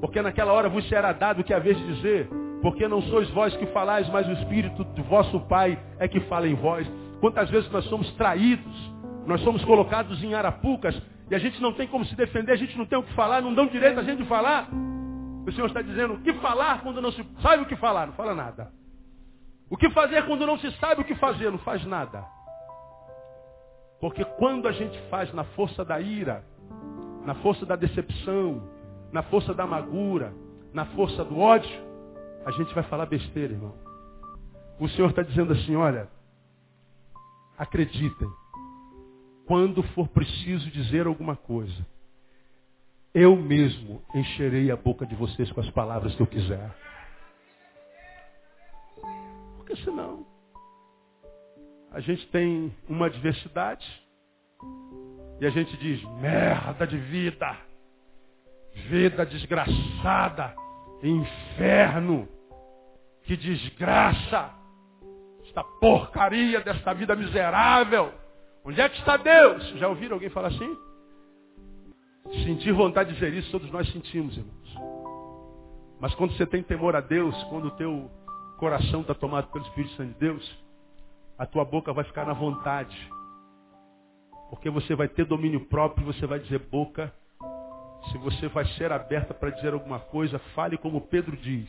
porque naquela hora vos será dado o que haver de dizer, porque não sois vós que falais, mas o Espírito do vosso Pai é que fala em vós. Quantas vezes nós somos traídos, nós somos colocados em arapucas, e a gente não tem como se defender, a gente não tem o que falar, não dão direito a gente de falar. O Senhor está dizendo, o que falar quando não se sabe o que falar? Não fala nada. O que fazer quando não se sabe o que fazer? Não faz nada. Porque quando a gente faz na força da ira, na força da decepção, na força da amargura, na força do ódio, a gente vai falar besteira, irmão. O Senhor está dizendo assim, olha, acreditem, quando for preciso dizer alguma coisa, eu mesmo encherei a boca de vocês com as palavras que eu quiser. Porque senão a gente tem uma adversidade e a gente diz, merda de vida, vida desgraçada, inferno, que desgraça, esta porcaria desta vida miserável. Onde é que está Deus? Já ouviram alguém falar assim? Sentir vontade de dizer isso, todos nós sentimos, irmãos. Mas quando você tem temor a Deus, quando o teu coração está tomado pelo Espírito Santo de Deus, a tua boca vai ficar na vontade. Porque você vai ter domínio próprio, você vai dizer boca. Se você vai ser aberta para dizer alguma coisa, fale como Pedro diz,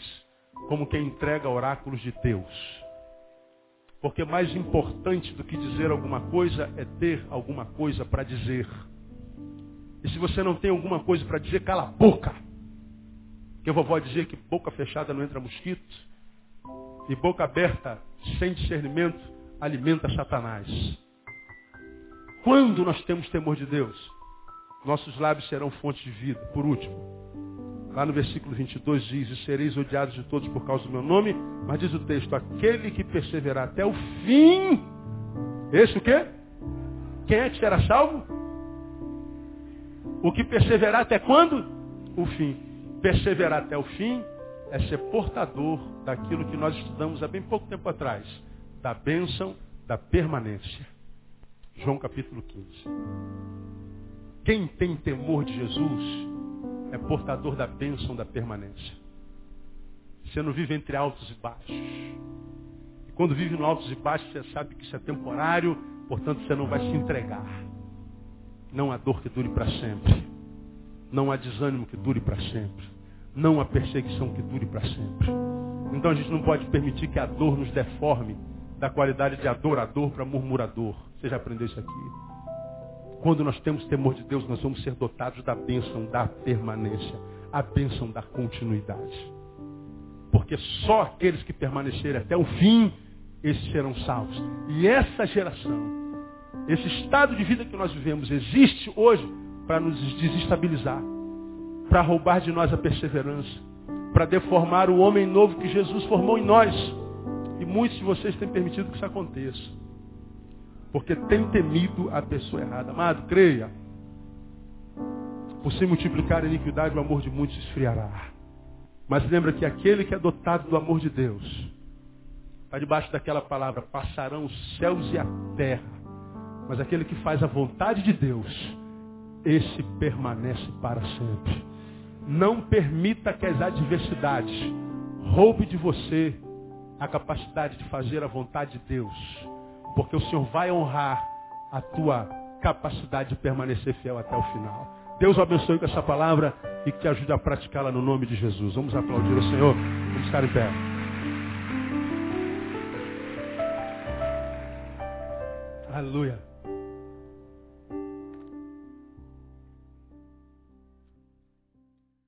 como quem entrega oráculos de Deus. Porque mais importante do que dizer alguma coisa é ter alguma coisa para dizer. E se você não tem alguma coisa para dizer, cala a boca. A vovó dizia que boca fechada não entra mosquito. E boca aberta, sem discernimento, alimenta Satanás. Quando nós temos temor de Deus, nossos lábios serão fonte de vida. Por último, lá no versículo 22 diz, e sereis odiados de todos por causa do meu nome, mas diz o texto, aquele que perseverar até o fim, esse o quê? Quem é que será salvo? O que perseverar até quando? O fim. Perseverar até o fim é ser portador daquilo que nós estudamos há bem pouco tempo atrás, da bênção da permanência. João capítulo 15. Quem tem temor de Jesus é portador da bênção da permanência. Você não vive entre altos e baixos. E quando vive no altos e baixos, você sabe que isso é temporário, portanto você não vai se entregar. Não há dor que dure para sempre. Não há desânimo que dure para sempre. Não há perseguição que dure para sempre. Então a gente não pode permitir que a dor nos deforme da qualidade de adorador para murmurador. Você já aprendeu isso aqui? Quando nós temos temor de Deus, nós vamos ser dotados da bênção da permanência, a bênção da continuidade. Porque só aqueles que permanecerem até o fim, esses serão salvos. E essa geração esse estado de vida que nós vivemos existe hoje para nos desestabilizar, para roubar de nós a perseverança, para deformar o homem novo que Jesus formou em nós. E muitos de vocês têm permitido que isso aconteça. Porque têm temido a pessoa errada. Amado, creia. Por se multiplicar a iniquidade, o amor de muitos esfriará. Mas lembra que aquele que é dotado do amor de Deus, está debaixo daquela palavra, passarão os céus e a terra mas aquele que faz a vontade de Deus, esse permanece para sempre. Não permita que as adversidades roube de você a capacidade de fazer a vontade de Deus. Porque o Senhor vai honrar a tua capacidade de permanecer fiel até o final. Deus abençoe com essa palavra e que te ajude a praticá-la no nome de Jesus. Vamos aplaudir o Senhor. Vamos ficar em pé. Aleluia.